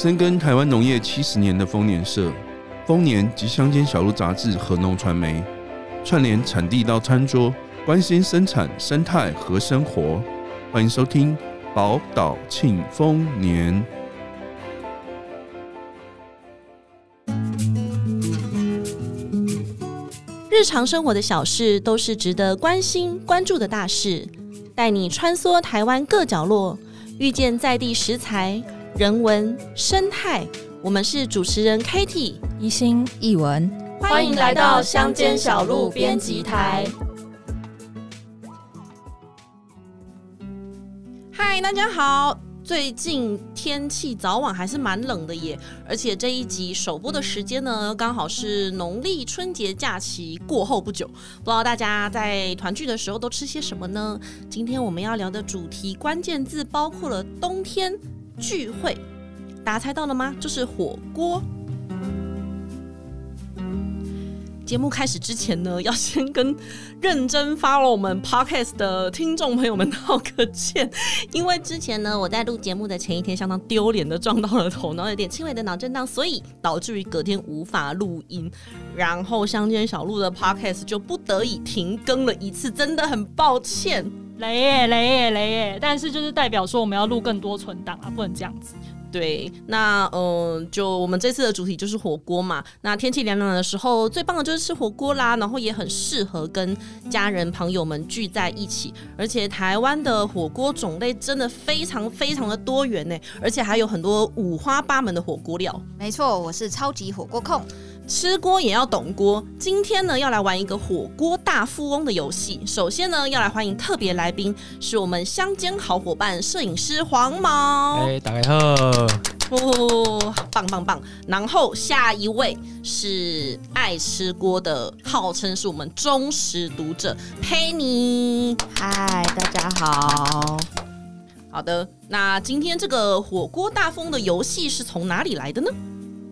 深耕台湾农业七十年的丰年社、丰年及乡间小路杂志和农传媒，串联产地到餐桌，关心生产生态和生活。欢迎收听宝岛庆丰年。日常生活的小事都是值得关心关注的大事，带你穿梭台湾各角落，遇见在地食材。人文生态，我们是主持人 Katie、一心、一文，欢迎来到乡间小路编辑台。嗨，大家好。最近天气早晚还是蛮冷的耶，而且这一集首播的时间呢，刚好是农历春节假期过后不久。不知道大家在团聚的时候都吃些什么呢？今天我们要聊的主题关键字包括了冬天。聚会，大家猜到了吗？就是火锅。节目开始之前呢，要先跟认真 follow 我们 podcast 的听众朋友们道个歉，因为之前呢，我在录节目的前一天相当丢脸的撞到了头，然后有点轻微的脑震荡，所以导致于隔天无法录音，然后乡间小路的 podcast 就不得已停更了一次，真的很抱歉。雷耶雷耶雷耶！但是就是代表说我们要录更多存档啊，不能这样子。对，那嗯、呃，就我们这次的主题就是火锅嘛。那天气凉凉的时候，最棒的就是吃火锅啦，然后也很适合跟家人朋友们聚在一起。而且台湾的火锅种类真的非常非常的多元呢，而且还有很多五花八门的火锅料。没错，我是超级火锅控。吃锅也要懂锅。今天呢，要来玩一个火锅大富翁的游戏。首先呢，要来欢迎特别来宾，是我们乡间好伙伴摄影师黄毛。哎，大家好。哦，棒棒棒。然后下一位是爱吃锅的，号称是我们忠实读者佩妮。嗨，大家好。好的，那今天这个火锅大风的游戏是从哪里来的呢？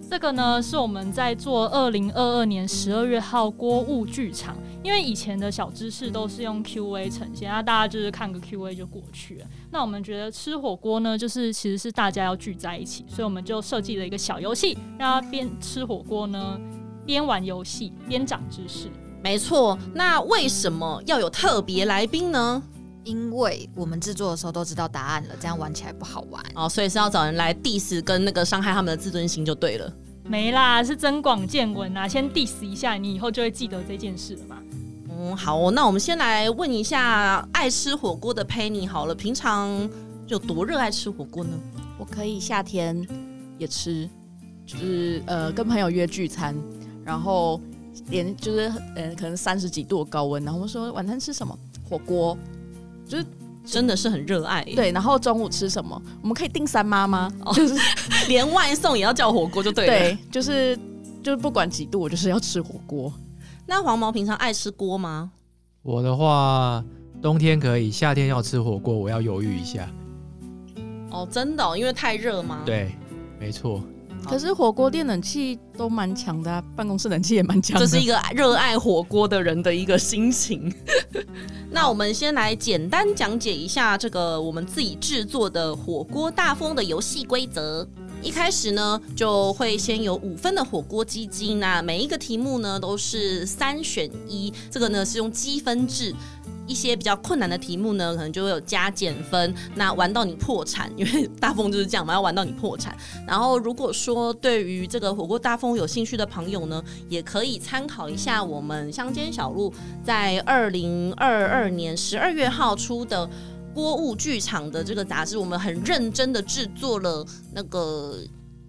这个呢，是我们在做二零二二年十二月号锅物剧场，因为以前的小知识都是用 Q&A 呈现，那大家就是看个 Q&A 就过去了。那我们觉得吃火锅呢，就是其实是大家要聚在一起，所以我们就设计了一个小游戏，让大家边吃火锅呢，边玩游戏边长知识。没错，那为什么要有特别来宾呢？因为我们制作的时候都知道答案了，这样玩起来不好玩哦，所以是要找人来 diss 跟那个伤害他们的自尊心就对了。没啦，是增广见闻啊，先 diss 一下，你以后就会记得这件事了嘛。嗯，好哦，那我们先来问一下爱吃火锅的 Penny 好了，平常有多热爱吃火锅呢？我可以夏天也吃，就是呃跟朋友约聚餐，然后连就是呃可能三十几度的高温，然后我们说晚餐吃什么？火锅。就是真的是很热爱，对。然后中午吃什么？我们可以订三妈吗？哦，就是 连外送也要叫火锅就对了。对，就是就是不管几度，我就是要吃火锅。那黄毛平常爱吃锅吗？我的话，冬天可以，夏天要吃火锅，我要犹豫一下。哦，真的哦，因为太热吗？对，没错。可是火锅店冷气都蛮强的啊，办公室冷气也蛮强。这是一个热爱火锅的人的一个心情。那我们先来简单讲解一下这个我们自己制作的火锅大风的游戏规则。一开始呢，就会先有五分的火锅基金，那每一个题目呢都是三选一，这个呢是用积分制。一些比较困难的题目呢，可能就会有加减分，那玩到你破产，因为大风就是这样嘛，要玩到你破产。然后如果说对于这个火锅大风有兴趣的朋友呢，也可以参考一下我们乡间小路在二零二二年十二月号出的锅物剧场的这个杂志，我们很认真的制作了那个。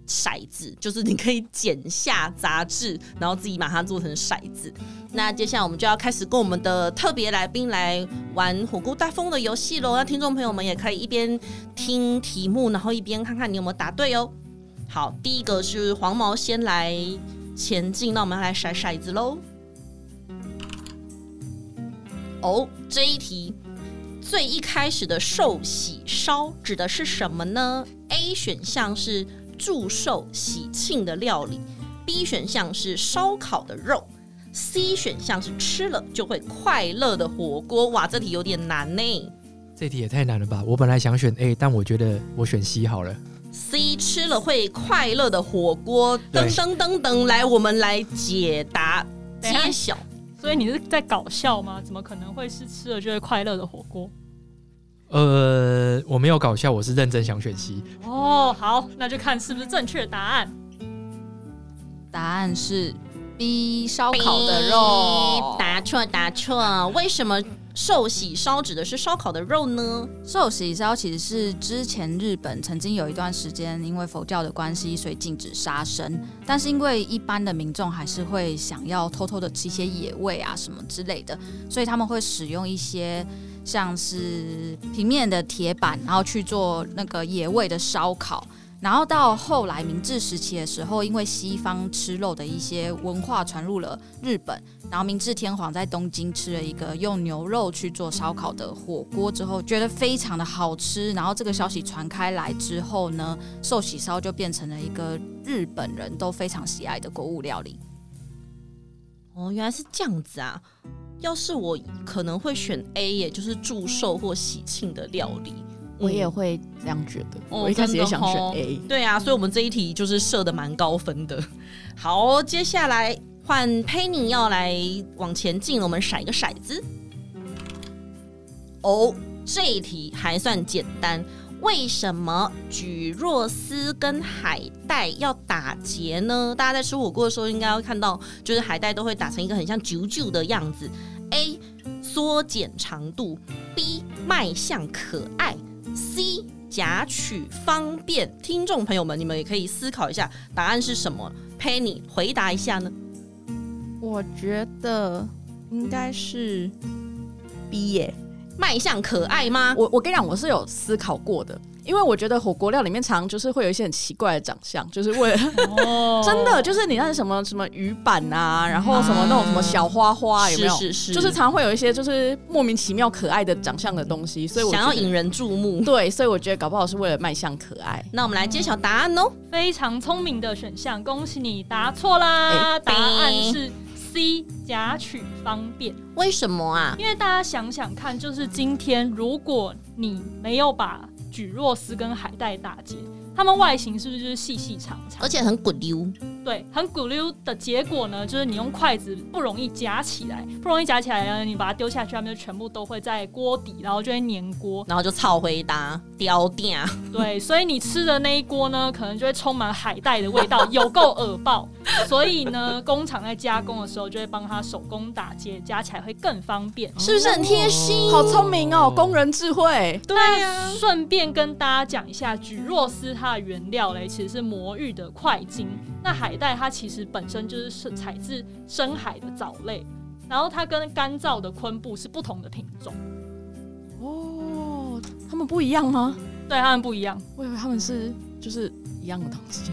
骰子就是你可以剪下杂志，然后自己把它做成骰子。那接下来我们就要开始跟我们的特别来宾来玩火锅大风的游戏喽。那听众朋友们也可以一边听题目，然后一边看看你有没有答对哦。好，第一个是黄毛先来前进，那我们来骰骰子喽。哦，这一题最一开始的寿喜烧指的是什么呢？A 选项是。祝寿喜庆的料理，B 选项是烧烤的肉，C 选项是吃了就会快乐的火锅。哇，这题有点难呢。这题也太难了吧！我本来想选 A，但我觉得我选 C 好了。C 吃了会快乐的火锅，噔噔噔噔，来，我们来解答揭晓。所以你是在搞笑吗？怎么可能会是吃了就会快乐的火锅？呃，我没有搞笑，我是认真想选 C。哦，好，那就看是不是正确答案。答案是 B，烧烤的肉。答错，答错。为什么？寿喜烧指的是烧烤的肉呢？寿喜烧其实是之前日本曾经有一段时间，因为佛教的关系，所以禁止杀生。但是因为一般的民众还是会想要偷偷的吃一些野味啊什么之类的，所以他们会使用一些像是平面的铁板，然后去做那个野味的烧烤。然后到后来明治时期的时候，因为西方吃肉的一些文化传入了日本，然后明治天皇在东京吃了一个用牛肉去做烧烤的火锅之后，觉得非常的好吃。然后这个消息传开来之后呢，寿喜烧就变成了一个日本人都非常喜爱的国物料理。哦，原来是这样子啊！要是我可能会选 A，也就是祝寿或喜庆的料理。我也会这样觉得，嗯、我一开始也想选 A。对啊，所以我们这一题就是设的蛮高分的。好，接下来换 Penny 要来往前进，我们骰一个骰子。哦，这一题还算简单。为什么蒟蒻丝跟海带要打结呢？大家在吃火锅的时候应该会看到，就是海带都会打成一个很像啾啾的样子。A 缩减长度，B 卖相可爱。C 夹取方便，听众朋友们，你们也可以思考一下，答案是什么？Penny 回答一下呢？我觉得应该是 B 耶，卖相可爱吗？我我跟你讲，我是有思考过的。因为我觉得火锅料里面常常就是会有一些很奇怪的长相，就是为了、oh. 真的就是你那什么什么鱼板啊，然后什么那种什么小花花有没有？是是是，就是常常会有一些就是莫名其妙可爱的长相的东西，所以我想要引人注目。对，所以我觉得搞不好是为了卖相可爱。那我们来揭晓答案哦，非常聪明的选项，恭喜你答错啦！欸、答案是 C 夹取方便。为什么啊？因为大家想想看，就是今天如果你没有把蒟蒻丝跟海带打结，它们外形是不是就是细细长长，而且很滚溜？对，很滚溜的结果呢，就是你用筷子不容易夹起来，不容易夹起来呢，你把它丢下去，它们就全部都会在锅底，然后就会粘锅，然后就炒回搭掉掉。对，所以你吃的那一锅呢，可能就会充满海带的味道，有够恶爆。所以呢，工厂在加工的时候就会帮它手工打结，夹起来会更方便，是不是很贴心？好聪明哦，工人智慧。对呀，顺便跟大家讲一下，蒟蒻丝它的原料嘞，其实是魔芋的块茎。那海带它其实本身就是采自深海的藻类，然后它跟干燥的昆布是不同的品种。哦，它们不一样吗？对，它们不一样。我以为它们是就是一样的东西。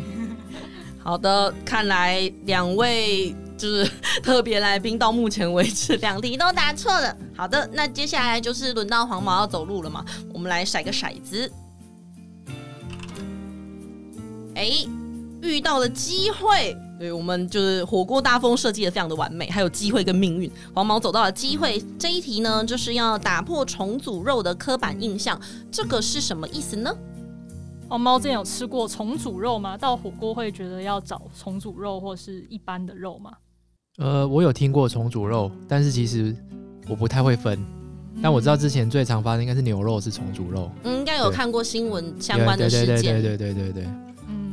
好的，看来两位就是 特别来宾到目前为止两题都答错了。好的，那接下来就是轮到黄毛要走路了嘛，我们来甩个骰子。哎。遇到了机会，对，我们就是火锅大风设计的非常的完美，还有机会跟命运。黄毛走到了机会这一题呢，就是要打破重组肉的刻板印象，这个是什么意思呢？黄毛之前有吃过重组肉吗？到火锅会觉得要找重组肉或是一般的肉吗？呃，我有听过重组肉，但是其实我不太会分。但我知道之前最常发生应该是牛肉是重组肉，嗯，应该有看过新闻相关的事件，对对对对对对对，对，对。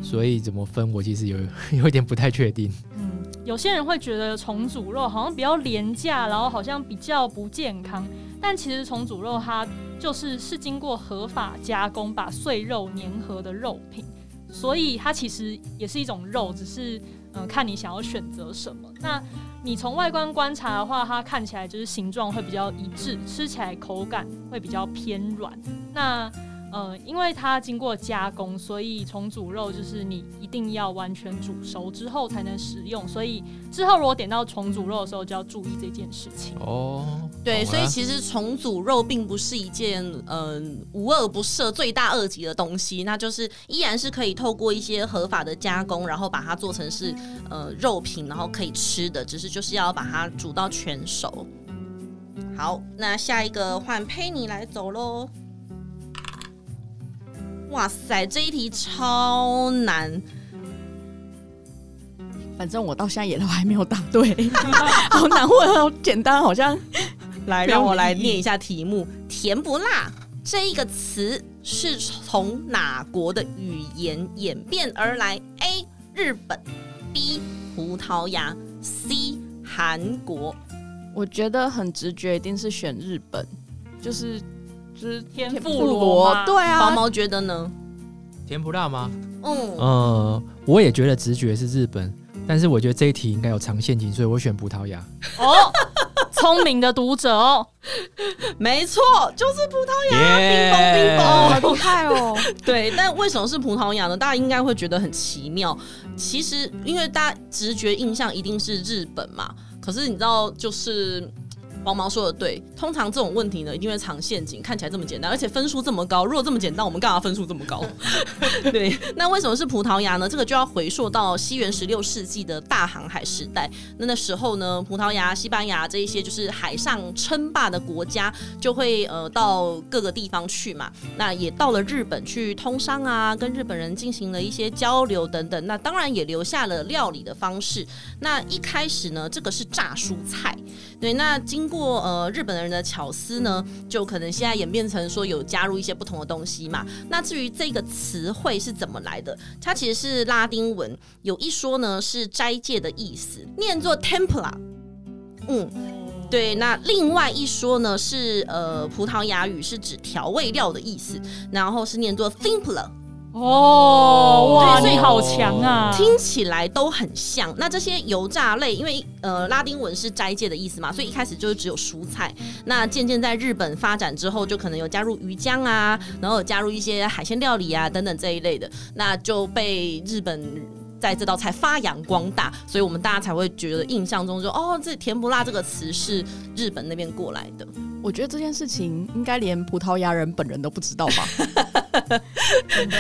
所以怎么分，我其实有 有一点不太确定。嗯，有些人会觉得重组肉好像比较廉价，然后好像比较不健康。但其实重组肉它就是是经过合法加工，把碎肉粘合的肉品，所以它其实也是一种肉，只是嗯、看你想要选择什么。那你从外观观察的话，它看起来就是形状会比较一致，吃起来口感会比较偏软。那呃，因为它经过加工，所以重组肉就是你一定要完全煮熟之后才能食用。所以之后如果点到重组肉的时候，就要注意这件事情。哦，对，所以其实重组肉并不是一件嗯、呃、无恶不赦、罪大恶极的东西，那就是依然是可以透过一些合法的加工，然后把它做成是呃肉品，然后可以吃的，只是就是要把它煮到全熟。好，那下一个换佩妮来走喽。哇塞，这一题超难。反正我到现在也都还没有答对，好难或者好简单，好像来让我来念一下题目：甜不辣这一个词是从哪国的语言演变而来？A. 日本 B. 葡萄牙 C. 韩国。我觉得很直觉，一定是选日本，就是就是天妇罗，对啊。毛毛觉得呢？甜不辣吗？嗯，呃，我也觉得直觉是日本，但是我觉得这一题应该有藏陷阱，所以我选葡萄牙。哦，聪明的读者哦，没错，就是葡萄牙。冰崩冰崩，好厉害哦。对，但为什么是葡萄牙呢？大家应该会觉得很奇妙。其实，因为大家直觉印象一定是日本嘛。可是你知道，就是黄毛说的对，通常这种问题呢，一定会藏陷阱。看起来这么简单，而且分数这么高，如果这么简单，我们干嘛分数这么高？对，那为什么是葡萄牙呢？这个就要回溯到西元十六世纪的大航海时代。那那时候呢，葡萄牙、西班牙这一些就是海上称霸的国家，就会呃到各个地方去嘛。那也到了日本去通商啊，跟日本人进行了一些交流等等。那当然也留下了料理的方式。那一开始呢，这个是炸蔬菜。对，那经过呃日本人的巧思呢，就可能现在演变成说有加入一些不同的东西嘛。那至于这个词汇是怎么来的，它其实是拉丁文，有一说呢是斋戒的意思，念作 templa。嗯，对。那另外一说呢是呃葡萄牙语是指调味料的意思，然后是念作 thimpla。哦，哇，你好强啊！听起来都很像。那这些油炸类，因为呃拉丁文是斋戒的意思嘛，所以一开始就是只有蔬菜。那渐渐在日本发展之后，就可能有加入鱼浆啊，然后有加入一些海鲜料理啊等等这一类的，那就被日本在这道菜发扬光大，所以我们大家才会觉得印象中说，哦，这甜不辣这个词是日本那边过来的。我觉得这件事情应该连葡萄牙人本人都不知道吧？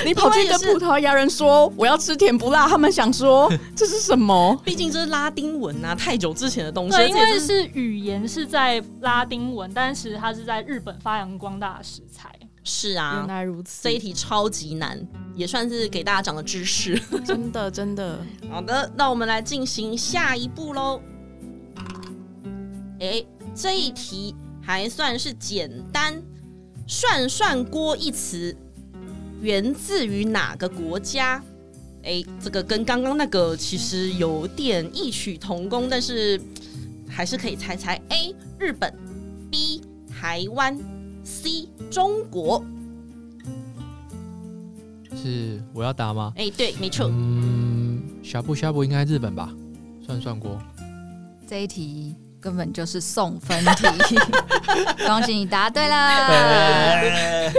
你跑去跟葡萄牙人说我要吃甜不辣，他们想说 这是什么？毕竟这是拉丁文啊，太久之前的东西。对，因为是语言是在拉丁文，但是它是在日本发扬光大的食材。是啊，原来如此。这一题超级难，也算是给大家长了知识。真的，真的。好的，那我们来进行下一步喽。哎，这一题。还算是简单，涮涮锅一词源自于哪个国家？哎，这个跟刚刚那个其实有点异曲同工，但是还是可以猜猜。A. 日本 B. 台湾 C. 中国。是我要答吗？哎，对，没错。嗯，呷哺呷哺应该日本吧？涮涮锅这一题。根本就是送分题，恭喜你答对了，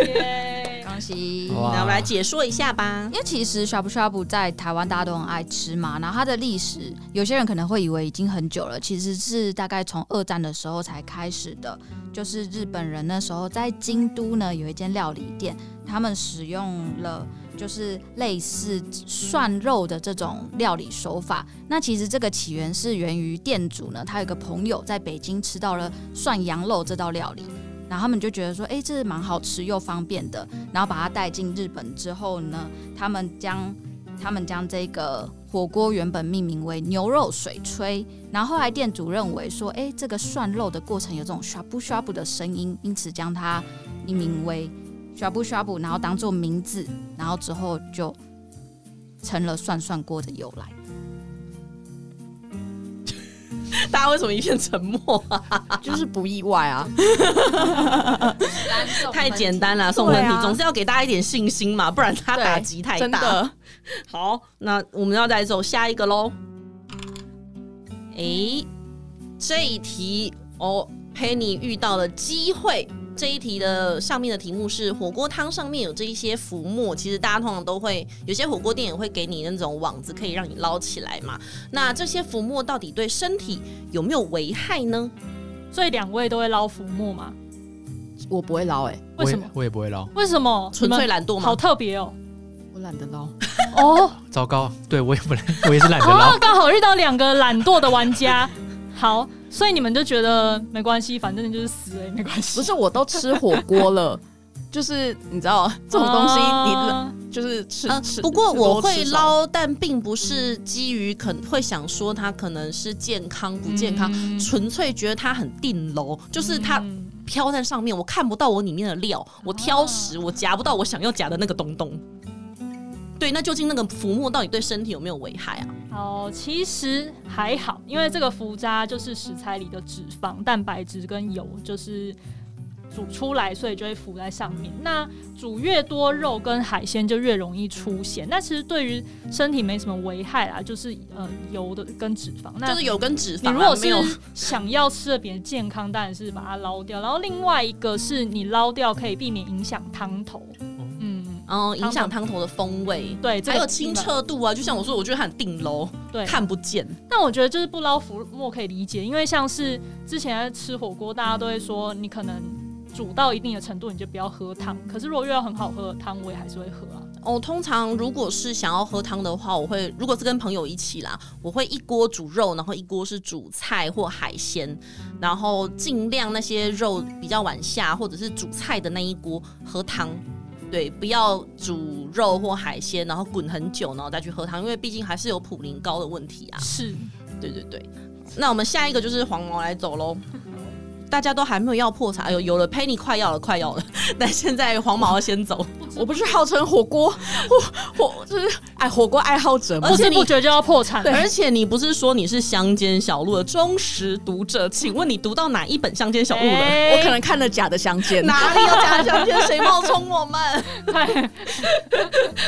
恭喜！那我们来解说一下吧。因为其实 shabu shabu 在台湾大家都很爱吃嘛，然后它的历史，有些人可能会以为已经很久了，其实是大概从二战的时候才开始的。就是日本人那时候在京都呢有一间料理店，他们使用了。就是类似涮肉的这种料理手法。那其实这个起源是源于店主呢，他有个朋友在北京吃到了涮羊肉这道料理，然后他们就觉得说，哎，这是蛮好吃又方便的。然后把它带进日本之后呢，他们将他们将这个火锅原本命名为牛肉水炊，然后后来店主认为说，哎，这个涮肉的过程有这种呷哺呷哺的声音，因此将它命名为。呷哺呷哺，然后当做名字，然后之后就成了涮涮锅的由来。大家为什么一片沉默啊？就是不意外啊！太简单了，送分题、啊、总是要给大家一点信心嘛，不然他打击太大。好，那我们要再走下一个喽。哎，这一题哦，Penny 遇到了机会。这一题的上面的题目是火锅汤上面有这一些浮沫，其实大家通常都会有些火锅店也会给你那种网子，可以让你捞起来嘛。那这些浮沫到底对身体有没有危害呢？所以两位都会捞浮沫吗？我不会捞，哎，为什么？我也不会捞，为什么？纯粹懒惰吗？好特别哦，我懒得捞。哦，糟糕，对我也不，我也是懒得捞。哦，刚好遇到两个懒惰的玩家。好。所以你们就觉得没关系，反正就是死了也没关系。不是，我都吃火锅了，就是你知道这种东西你，啊你就是吃、呃吃。不过我会捞，但并不是基于可能会想说它可能是健康不健康，嗯纯粹觉得它很定楼，就是它嗯飘在上面，我看不到我里面的料，我挑食，我夹不到我想要夹的那个东东。对，那究竟那个浮沫到底对身体有没有危害啊？哦，其实还好，因为这个浮渣就是食材里的脂肪、蛋白质跟油，就是煮出来，所以就会浮在上面。那煮越多肉跟海鲜就越容易出现。那其实对于身体没什么危害啦，就是呃油的跟脂肪。那就是油跟脂肪、啊，你如果没有是想要吃的比较健康，当然是把它捞掉。然后另外一个是你捞掉可以避免影响汤头。嗯，嗯，影响汤头的风味，对，这个还有清澈度啊。就像我说，我觉得它很定楼，对，看不见。但我觉得就是不捞浮沫可以理解，因为像是之前在吃火锅，大家都会说你可能煮到一定的程度，你就不要喝汤。可是如果遇到很好喝的汤，我也还是会喝啊。哦，通常如果是想要喝汤的话，我会如果是跟朋友一起啦，我会一锅煮肉，然后一锅是煮菜或海鲜，然后尽量那些肉比较晚下，或者是煮菜的那一锅喝汤。对，不要煮肉或海鲜，然后滚很久，然后再去喝汤，因为毕竟还是有普林高的问题啊。是，对对对。那我们下一个就是黄毛来走喽。大家都还没有要破产，有有了，Penny 快要了，快要了。但现在黄毛要先走，我不是号称火锅 火火就是爱火锅爱好者吗？不知不觉就要破产。而且你不是说你是乡间小路的忠实读者？请问你读到哪一本乡间小路了？欸我可能看了假的相见，哪里有假的乡间？谁冒充我们？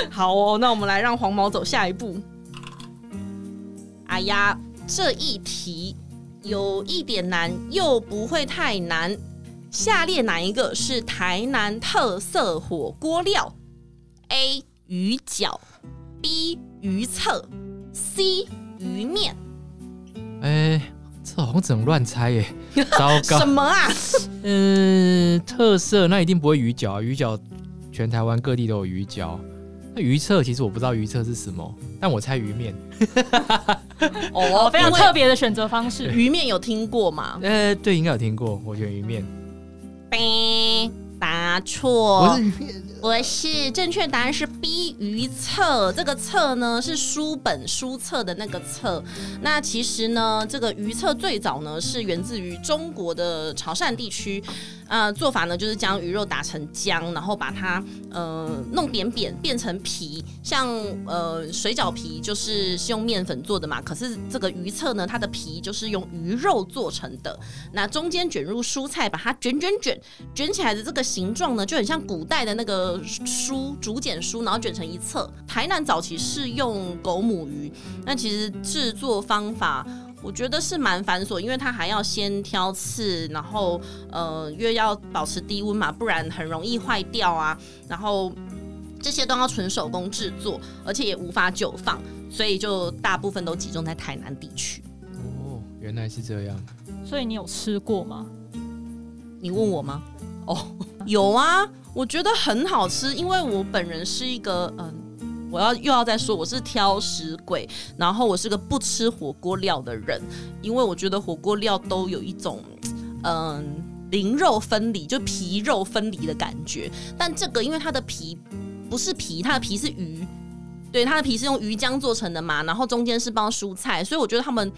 好哦，那我们来让黄毛走下一步。哎呀，这一题有一点难，又不会太难。下列哪一个是台南特色火锅料？A. 鱼饺，B. 鱼册，C. 鱼面。哎、这好像只能乱猜耶，糟糕什。么啊？嗯，特色那一定不会鱼饺啊，鱼饺全台湾各地都有鱼饺。那鱼册其实我不知道鱼册是什么，但我猜鱼面。哦，非常特别的选择方式。鱼面有听过吗？呃，对，应该有听过，我选鱼面。呗，答错。不是，正确答案是 B 鱼册。这个册呢是书本书册的那个册。那其实呢，这个鱼册最早呢是源自于中国的潮汕地区。呃，做法呢就是将鱼肉打成浆，然后把它呃弄扁扁变成皮，像呃水饺皮就是是用面粉做的嘛。可是这个鱼册呢，它的皮就是用鱼肉做成的。那中间卷入蔬菜，把它卷卷卷卷起来的这个形状呢，就很像古代的那个书竹简书，然后卷成一册。台南早期是用狗母鱼，那其实制作方法。我觉得是蛮繁琐，因为它还要先挑刺，然后呃，因为要保持低温嘛，不然很容易坏掉啊。然后这些都要纯手工制作，而且也无法久放，所以就大部分都集中在台南地区。哦，原来是这样。所以你有吃过吗？你问我吗？哦，有啊，我觉得很好吃，因为我本人是一个嗯。我要又要再说，我是挑食鬼，然后我是个不吃火锅料的人，因为我觉得火锅料都有一种嗯灵肉分离，就皮肉分离的感觉。但这个因为它的皮不是皮，它的皮是鱼，对，它的皮是用鱼浆做成的嘛，然后中间是包蔬菜，所以我觉得它们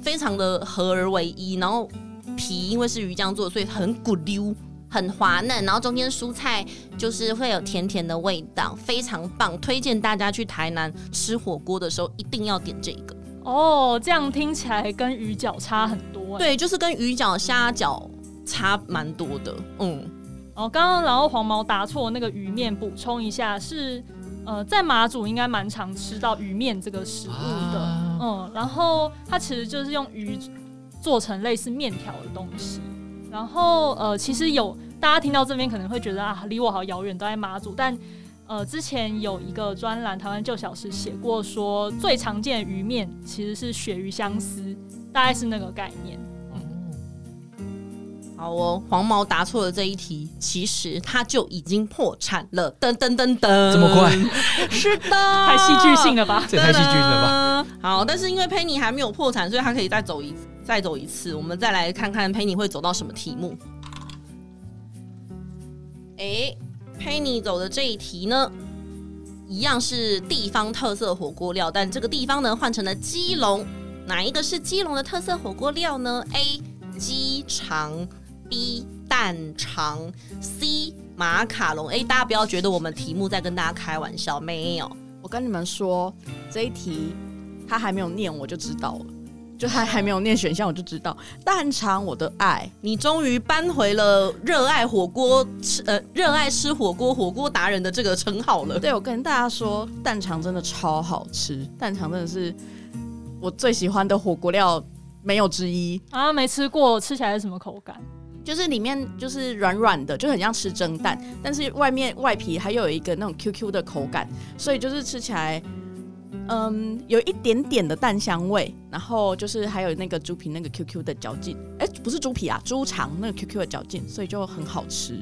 非常的合而为一。然后皮因为是鱼浆做的，所以很骨溜。很滑嫩，然后中间蔬菜就是会有甜甜的味道，非常棒，推荐大家去台南吃火锅的时候一定要点这个。哦，这样听起来跟鱼饺差很多。对，就是跟鱼饺、虾饺差蛮多的。嗯，哦，刚刚然后黄毛答错那个鱼面，补充一下是呃，在马祖应该蛮常吃到鱼面这个食物的。啊、嗯，然后它其实就是用鱼做成类似面条的东西。然后呃，其实有大家听到这边可能会觉得啊，离我好遥远，都在马祖。但呃，之前有一个专栏《台湾旧小时》写过说，最常见的鱼面其实是鳕鱼相思，大概是那个概念。嗯，好哦，黄毛答错了这一题，其实他就已经破产了。噔噔噔噔，这么快？是的，太戏剧性了吧？这太戏剧了吧？好，但是因为 Penny 还没有破产，所以他可以再走一次。再走一次，我们再来看看 Penny 会走到什么题目。哎，Penny 走的这一题呢，一样是地方特色火锅料，但这个地方呢换成了基隆，哪一个是基隆的特色火锅料呢？A. 鸡肠，B. 蛋肠，C. 马卡龙。哎，大家不要觉得我们题目在跟大家开玩笑，没有。我跟你们说，这一题他还没有念我就知道了。就还还没有念选项，我就知道蛋肠我的爱，你终于搬回了热爱火锅吃呃热爱吃火锅火锅达人的这个称号了。对，我跟大家说，蛋肠真的超好吃，蛋肠真的是我最喜欢的火锅料，没有之一啊！没吃过，吃起来是什么口感？就是里面就是软软的，就很像吃蒸蛋，但是外面外皮还有一个那种 QQ 的口感，所以就是吃起来。嗯，有一点点的蛋香味，然后就是还有那个猪皮那个 QQ 的嚼劲，哎，不是猪皮啊，猪肠那个 QQ 的嚼劲，所以就很好吃。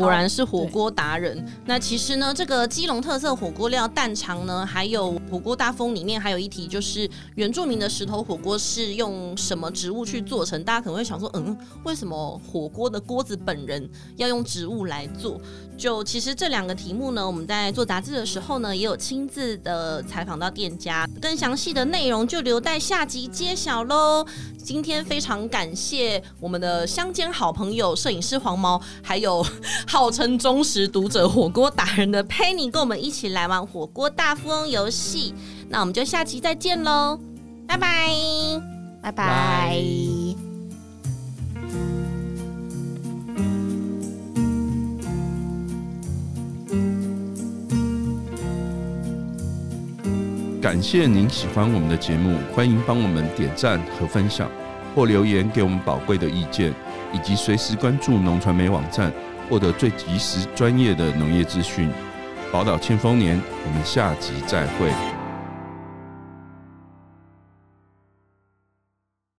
果然是火锅达人。那其实呢，这个基隆特色火锅料蛋肠呢，还有火锅大风里面还有一题，就是原住民的石头火锅是用什么植物去做成？大家可能会想说，嗯，为什么火锅的锅子本人要用植物来做？就其实这两个题目呢，我们在做杂志的时候呢，也有亲自的采访到店家，更详细的内容就留待下集揭晓喽。今天非常感谢我们的乡间好朋友摄影师黄毛，还有号称忠实读者火锅达人的 Penny，跟我们一起来玩火锅大富翁游戏。那我们就下期再见喽，拜拜，拜拜。感谢您喜欢我们的节目，欢迎帮我们点赞和分享，或留言给我们宝贵的意见，以及随时关注农传媒网站，获得最及时专业的农业资讯。宝岛庆丰年，我们下集再会。